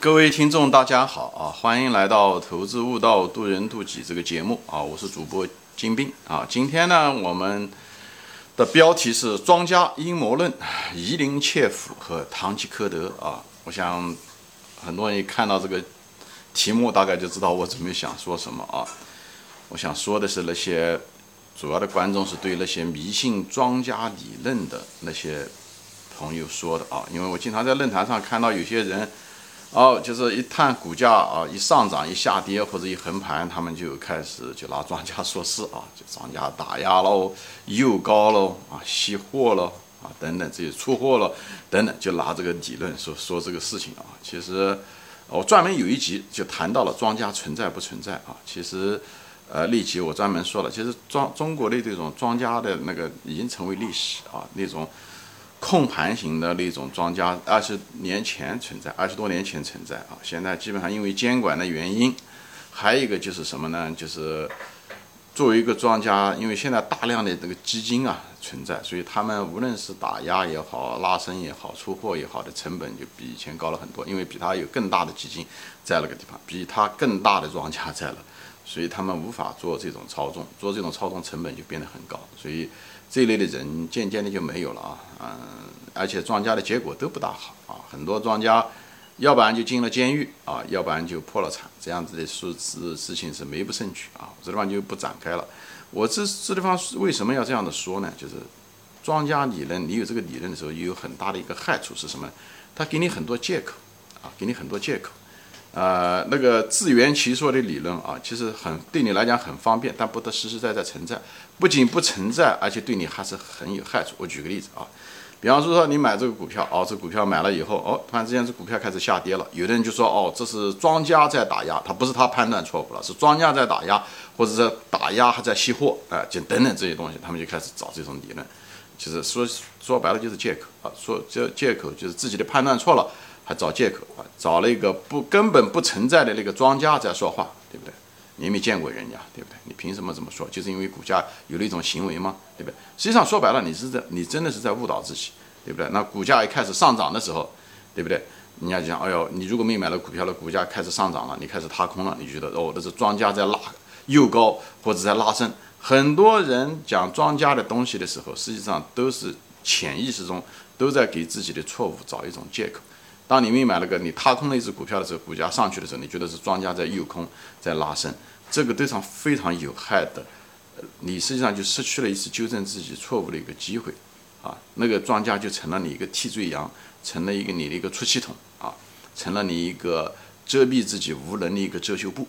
各位听众，大家好啊！欢迎来到《投资悟道，渡人渡己》这个节目啊！我是主播金兵啊！今天呢，我们的标题是“庄家阴谋论、夷陵窃斧和堂吉诃德”啊！我想很多人一看到这个题目，大概就知道我准备想说什么啊！我想说的是那些主要的观众是对那些迷信庄家理论的那些朋友说的啊！因为我经常在论坛上看到有些人。哦，就是一探股价啊，一上涨一下跌或者一横盘，他们就开始就拿庄家说事啊，就庄家打压喽，诱高喽啊，吸货喽啊等等这些出货了等等，就拿这个理论说说这个事情啊。其实我专门有一集就谈到了庄家存在不存在啊。其实呃那集我专门说了，其实庄中国的这种庄家的那个已经成为历史啊，那种。控盘型的那种庄家，二十年前存在，二十多年前存在啊。现在基本上因为监管的原因，还有一个就是什么呢？就是作为一个庄家，因为现在大量的这个基金啊存在，所以他们无论是打压也好、拉升也好、出货也好的成本就比以前高了很多。因为比他有更大的基金在那个地方，比他更大的庄家在了，所以他们无法做这种操纵，做这种操纵成本就变得很高，所以。这一类的人渐渐的就没有了啊，嗯，而且庄家的结果都不大好啊，很多庄家，要不然就进了监狱啊，要不然就破了产，这样子的事事事情是没不胜举啊，这地方就不展开了。我这这地方为什么要这样的说呢？就是庄家理论，你有这个理论的时候，也有很大的一个害处是什么？他给你很多借口啊，给你很多借口。呃，那个自圆其说的理论啊，其实很对你来讲很方便，但不得实实在在存在。不仅不存在，而且对你还是很有害处。我举个例子啊，比方说说你买这个股票，哦，这股票买了以后，哦，突然之间这股票开始下跌了，有的人就说，哦，这是庄家在打压，他不是他判断错误了，是庄家在打压，或者是打压还在吸货，哎，就等等这些东西，他们就开始找这种理论。其实说说白了就是借口啊，说这借口就是自己的判断错了。还找借口啊，找了一个不根本不存在的那个庄家在说话，对不对？你没见过人家，对不对？你凭什么这么说？就是因为股价有了一种行为吗？对不对？实际上说白了，你是在你真的是在误导自己，对不对？那股价一开始上涨的时候，对不对？人家讲，哎呦，你如果没买了股票的，股价开始上涨了，你开始踏空了，你觉得哦，这是庄家在拉又高或者在拉升。很多人讲庄家的东西的时候，实际上都是潜意识中都在给自己的错误找一种借口。当你没买了个你踏空了一只股票的时候，股价上去的时候，你觉得是庄家在诱空，在拉升，这个对上非常有害的，你实际上就失去了一次纠正自己错误的一个机会，啊，那个庄家就成了你一个替罪羊，成了一个你的一个出气筒啊，成了你一个遮蔽自己无能的一个遮羞布，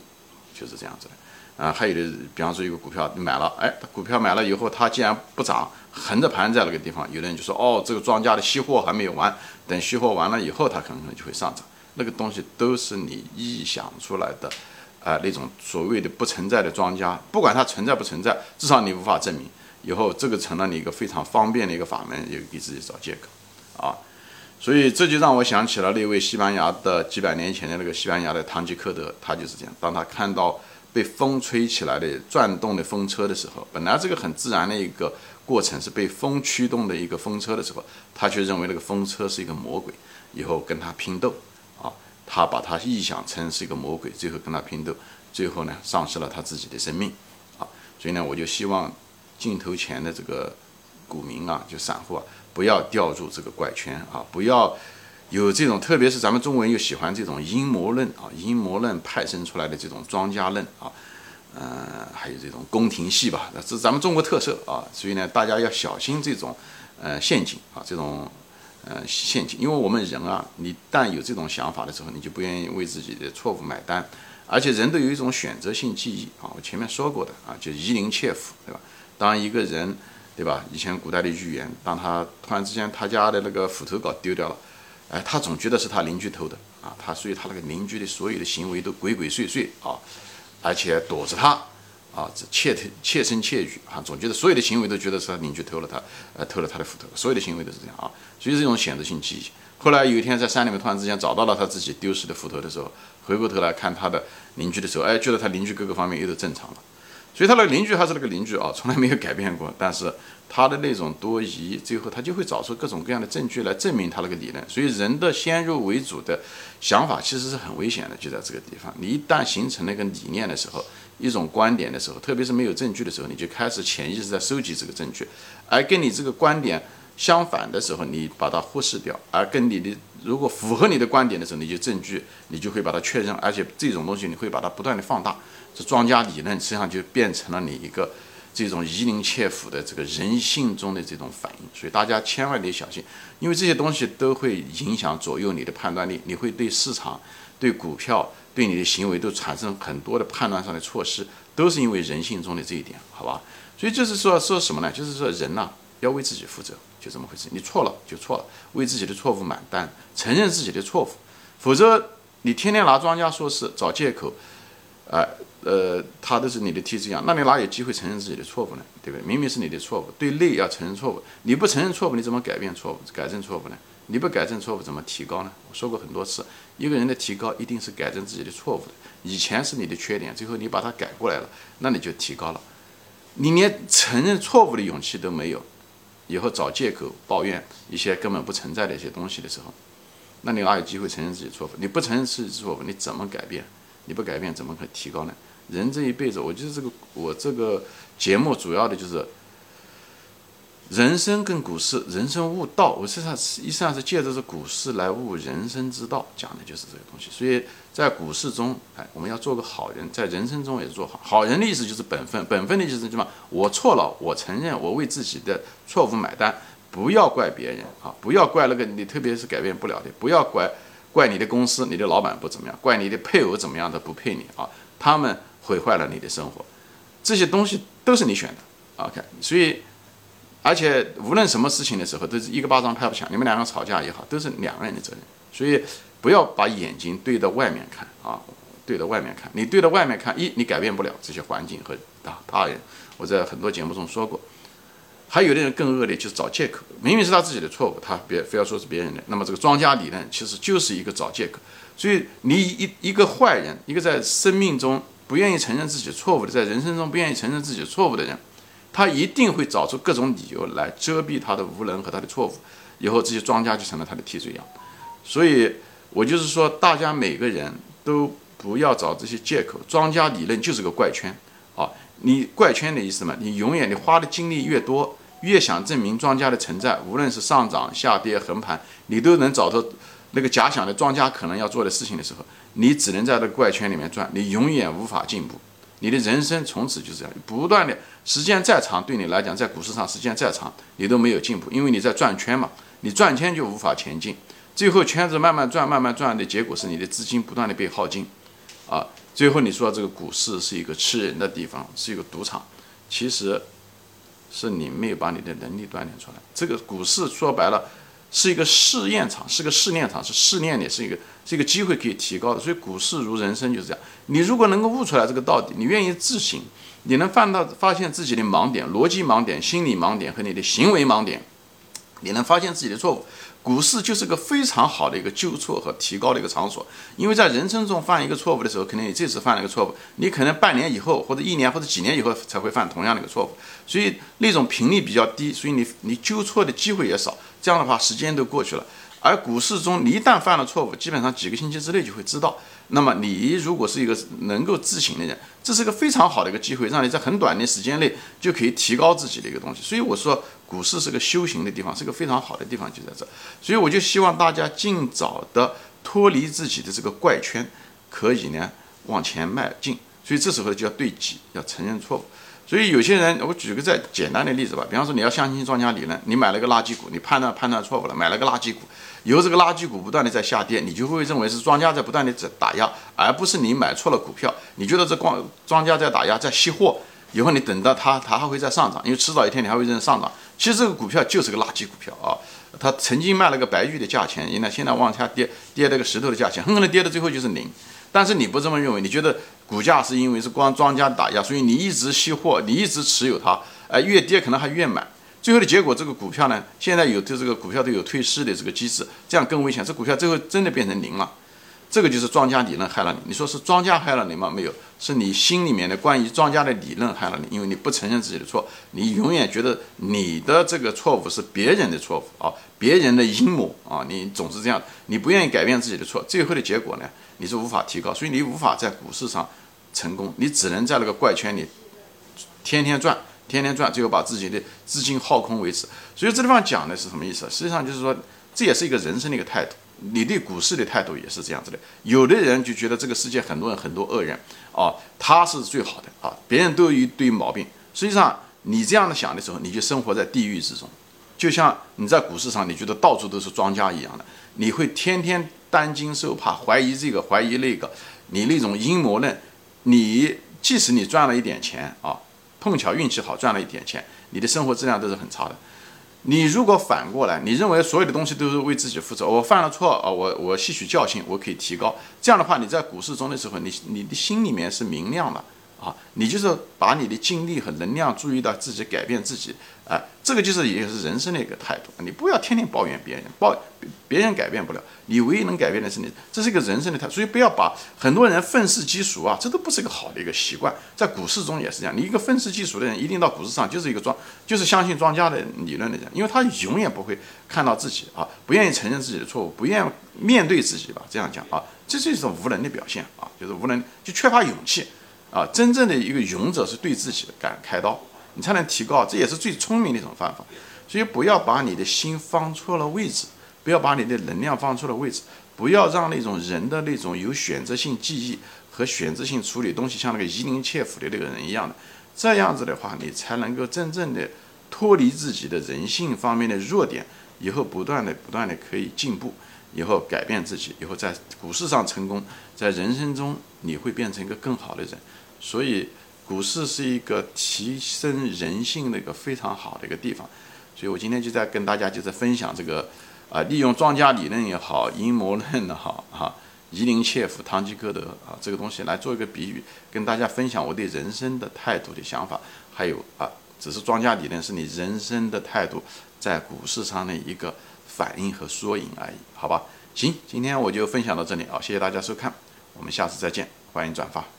就是这样子的。啊，还有的，比方说一个股票你买了，哎，股票买了以后，它既然不涨，横着盘在那个地方，有的人就说，哦，这个庄家的吸货还没有完，等吸货完了以后，它可能就会上涨。那个东西都是你臆想出来的，啊，那种所谓的不存在的庄家，不管它存在不存在，至少你无法证明。以后这个成了你一个非常方便的一个法门，也给自己找借口，啊，所以这就让我想起了那位西班牙的几百年前的那个西班牙的堂吉诃德，他就是这样，当他看到。被风吹起来的转动的风车的时候，本来这个很自然的一个过程是被风驱动的一个风车的时候，他却认为那个风车是一个魔鬼，以后跟他拼斗啊，他把他臆想成是一个魔鬼，最后跟他拼斗，最后呢丧失了他自己的生命啊，所以呢，我就希望镜头前的这个股民啊，就散户啊，不要掉入这个怪圈啊，不要。有这种，特别是咱们中国人又喜欢这种阴谋论啊，阴谋论派生出来的这种庄家论啊，嗯，还有这种宫廷戏吧，这是咱们中国特色啊，所以呢，大家要小心这种呃陷阱啊，这种呃陷阱，因为我们人啊，你但有这种想法的时候，你就不愿意为自己的错误买单，而且人都有一种选择性记忆啊，我前面说过的啊，就夷陵窃斧，对吧？当一个人，对吧？以前古代的寓言，当他突然之间他家的那个斧头搞丢掉了。哎，他总觉得是他邻居偷的啊，他所以他那个邻居的所有的行为都鬼鬼祟祟啊，而且躲着他啊，这窃窃声窃语啊，总觉得所有的行为都觉得是他邻居偷了他，呃，偷了他的斧头，所有的行为都是这样啊，所以这种选择性记忆。后来有一天在山里面突然之间找到了他自己丢失的斧头的时候，回过头来看他的邻居的时候，哎，觉得他邻居各个方面又都正常了，所以他那个邻居还是那个邻居啊，从来没有改变过。但是他的那种多疑，最后他就会找出各种各样的证据来证明他那个理论。所以人的先入为主的想法其实是很危险的，就在这个地方。你一旦形成那个理念的时候，一种观点的时候，特别是没有证据的时候，你就开始潜意识在收集这个证据，而跟你这个观点相反的时候，你把它忽视掉；而跟你的如果符合你的观点的时候，你就证据，你就会把它确认，而且这种东西你会把它不断的放大。这庄家理论实际上就变成了你一个这种夷陵切腹的这个人性中的这种反应，所以大家千万得小心，因为这些东西都会影响左右你的判断力，你会对市场、对股票、对你的行为都产生很多的判断上的错失，都是因为人性中的这一点，好吧？所以就是说说什么呢？就是说人呐要为自己负责，就这么回事。你错了就错了，为自己的错误买单，承认自己的错误，否则你天天拿庄家说事，找借口，哎。呃，他都是你的替罪羊，那你哪有机会承认自己的错误呢？对不对？明明是你的错误，对内要承认错误，你不承认错误，你怎么改变错误、改正错误呢？你不改正错误，怎么提高呢？我说过很多次，一个人的提高一定是改正自己的错误的。以前是你的缺点，最后你把它改过来了，那你就提高了。你连承认错误的勇气都没有，以后找借口抱怨一些根本不存在的一些东西的时候，那你哪有机会承认自己错误？你不承认自己错误，你怎么改变？你不改变，怎么可提高呢？人这一辈子，我就是这个我这个节目主要的就是人生跟股市，人生悟道。我实际上实际上是借着这股市来悟人生之道，讲的就是这个东西。所以在股市中，哎，我们要做个好人，在人生中也是做好。好人的意思就是本分，本分的意思是什么？我错了，我承认，我为自己的错误买单，不要怪别人啊，不要怪那个你，特别是改变不了的，不要怪怪你的公司，你的老板不怎么样，怪你的配偶怎么样的不配你啊，他们。毁坏了你的生活，这些东西都是你选的，OK。所以，而且无论什么事情的时候，都是一个巴掌拍不响。你们两个吵架也好，都是两个人的责任。所以，不要把眼睛对着外面看啊，对着外面看。你对着外面看，一你改变不了这些环境和啊他人。我在很多节目中说过，还有的人更恶劣，就是找借口。明明是他自己的错误，他别非要说是别人的。那么这个庄家理论其实就是一个找借口。所以，你一一个坏人，一个在生命中。不愿意承认自己错误的，在人生中不愿意承认自己错误的人，他一定会找出各种理由来遮蔽他的无能和他的错误。以后这些庄家就成了他的替罪羊。所以我就是说，大家每个人都不要找这些借口。庄家理论就是个怪圈啊！你怪圈的意思嘛？你永远你花的精力越多，越想证明庄家的存在，无论是上涨、下跌、横盘，你都能找到那个假想的庄家可能要做的事情的时候。你只能在这个怪圈里面转，你永远无法进步，你的人生从此就这样，不断的时间再长，对你来讲，在股市上时间再长，你都没有进步，因为你在转圈嘛，你转圈就无法前进，最后圈子慢慢转，慢慢转的结果是你的资金不断的被耗尽，啊，最后你说这个股市是一个吃人的地方，是一个赌场，其实是你没有把你的能力锻炼出来，这个股市说白了。是一个试验场，是个试炼场，是试炼的，是一个是一个机会可以提高的。所以股市如人生就是这样。你如果能够悟出来这个道理，你愿意自省，你能犯到发现自己的盲点、逻辑盲点、心理盲点和你的行为盲点，你能发现自己的错误。股市就是个非常好的一个纠错和提高的一个场所，因为在人生中犯一个错误的时候，可能你这次犯了一个错误，你可能半年以后或者一年或者几年以后才会犯同样的一个错误，所以那种频率比较低，所以你你纠错的机会也少，这样的话时间都过去了。而股市中，你一旦犯了错误，基本上几个星期之内就会知道。那么你如果是一个能够自省的人，这是个非常好的一个机会，让你在很短的时间内就可以提高自己的一个东西。所以我说，股市是个修行的地方，是个非常好的地方，就在这。所以我就希望大家尽早的脱离自己的这个怪圈，可以呢往前迈进。所以这时候就要对己，要承认错误。所以有些人，我举个再简单的例子吧，比方说你要相信庄家理论，你买了个垃圾股，你判断判断错误了，买了个垃圾股，以后这个垃圾股不断的在下跌，你就会认为是庄家在不断的在打压，而不是你买错了股票，你觉得这光庄家在打压，在吸货，以后你等到它它还会再上涨，因为迟早一天你还会认上涨。其实这个股票就是个垃圾股票啊，它曾经卖了个白玉的价钱，现在现在往下跌，跌了个石头的价钱，很可能跌到最后就是零。但是你不这么认为，你觉得股价是因为是光庄家打压，所以你一直吸货，你一直持有它，哎，越跌可能还越买，最后的结果，这个股票呢，现在有对这个股票都有退市的这个机制，这样更危险，这股票最后真的变成零了。这个就是庄家理论害了你。你说是庄家害了你吗？没有，是你心里面的关于庄家的理论害了你，因为你不承认自己的错，你永远觉得你的这个错误是别人的错误啊，别人的阴谋啊，你总是这样，你不愿意改变自己的错，最后的结果呢，你是无法提高，所以你无法在股市上成功，你只能在那个怪圈里天天转。天天转，最后把自己的资金耗空为止。所以这地方讲的是什么意思？实际上就是说，这也是一个人生的一个态度。你对股市的态度也是这样子的。有的人就觉得这个世界很多人很多恶人啊，他是最好的啊，别人都有一堆毛病。实际上你这样的想的时候，你就生活在地狱之中。就像你在股市上，你觉得到处都是庄家一样的，你会天天担惊受怕，怀疑这个怀疑那个，你那种阴谋论，你即使你赚了一点钱啊。碰巧运气好赚了一点钱，你的生活质量都是很差的。你如果反过来，你认为所有的东西都是为自己负责，我犯了错啊，我我吸取教训，我可以提高。这样的话，你在股市中的时候，你你的心里面是明亮的。啊，你就是把你的精力和能量注意到自己改变自己，啊，这个就是也是人生的一个态度。你不要天天抱怨别人，抱别人改变不了，你唯一能改变的是你，这是一个人生的态。所以不要把很多人愤世嫉俗啊，这都不是一个好的一个习惯。在股市中也是这样，你一个愤世嫉俗的人，一定到股市上就是一个庄，就是相信庄家的理论的人，因为他永远不会看到自己啊，不愿意承认自己的错误，不愿面对自己吧，这样讲啊，这是一种无能的表现啊，就是无能，就缺乏勇气。啊，真正的一个勇者是对自己的敢开刀，你才能提高，这也是最聪明的一种方法。所以不要把你的心放错了位置，不要把你的能量放错了位置，不要让那种人的那种有选择性记忆和选择性处理东西，像那个夷陵切腹的那个人一样的，这样子的话，你才能够真正的脱离自己的人性方面的弱点，以后不断的不断的可以进步。以后改变自己，以后在股市上成功，在人生中你会变成一个更好的人。所以，股市是一个提升人性的一个非常好的一个地方。所以我今天就在跟大家就在分享这个，啊，利用庄家理论也好，阴谋论也好，哈，夷陵切腹、堂吉诃德啊，这个东西来做一个比喻，跟大家分享我对人生的态度的想法。还有啊，只是庄家理论是你人生的态度在股市上的一个。反应和缩影而已，好吧。行，今天我就分享到这里啊，谢谢大家收看，我们下次再见，欢迎转发。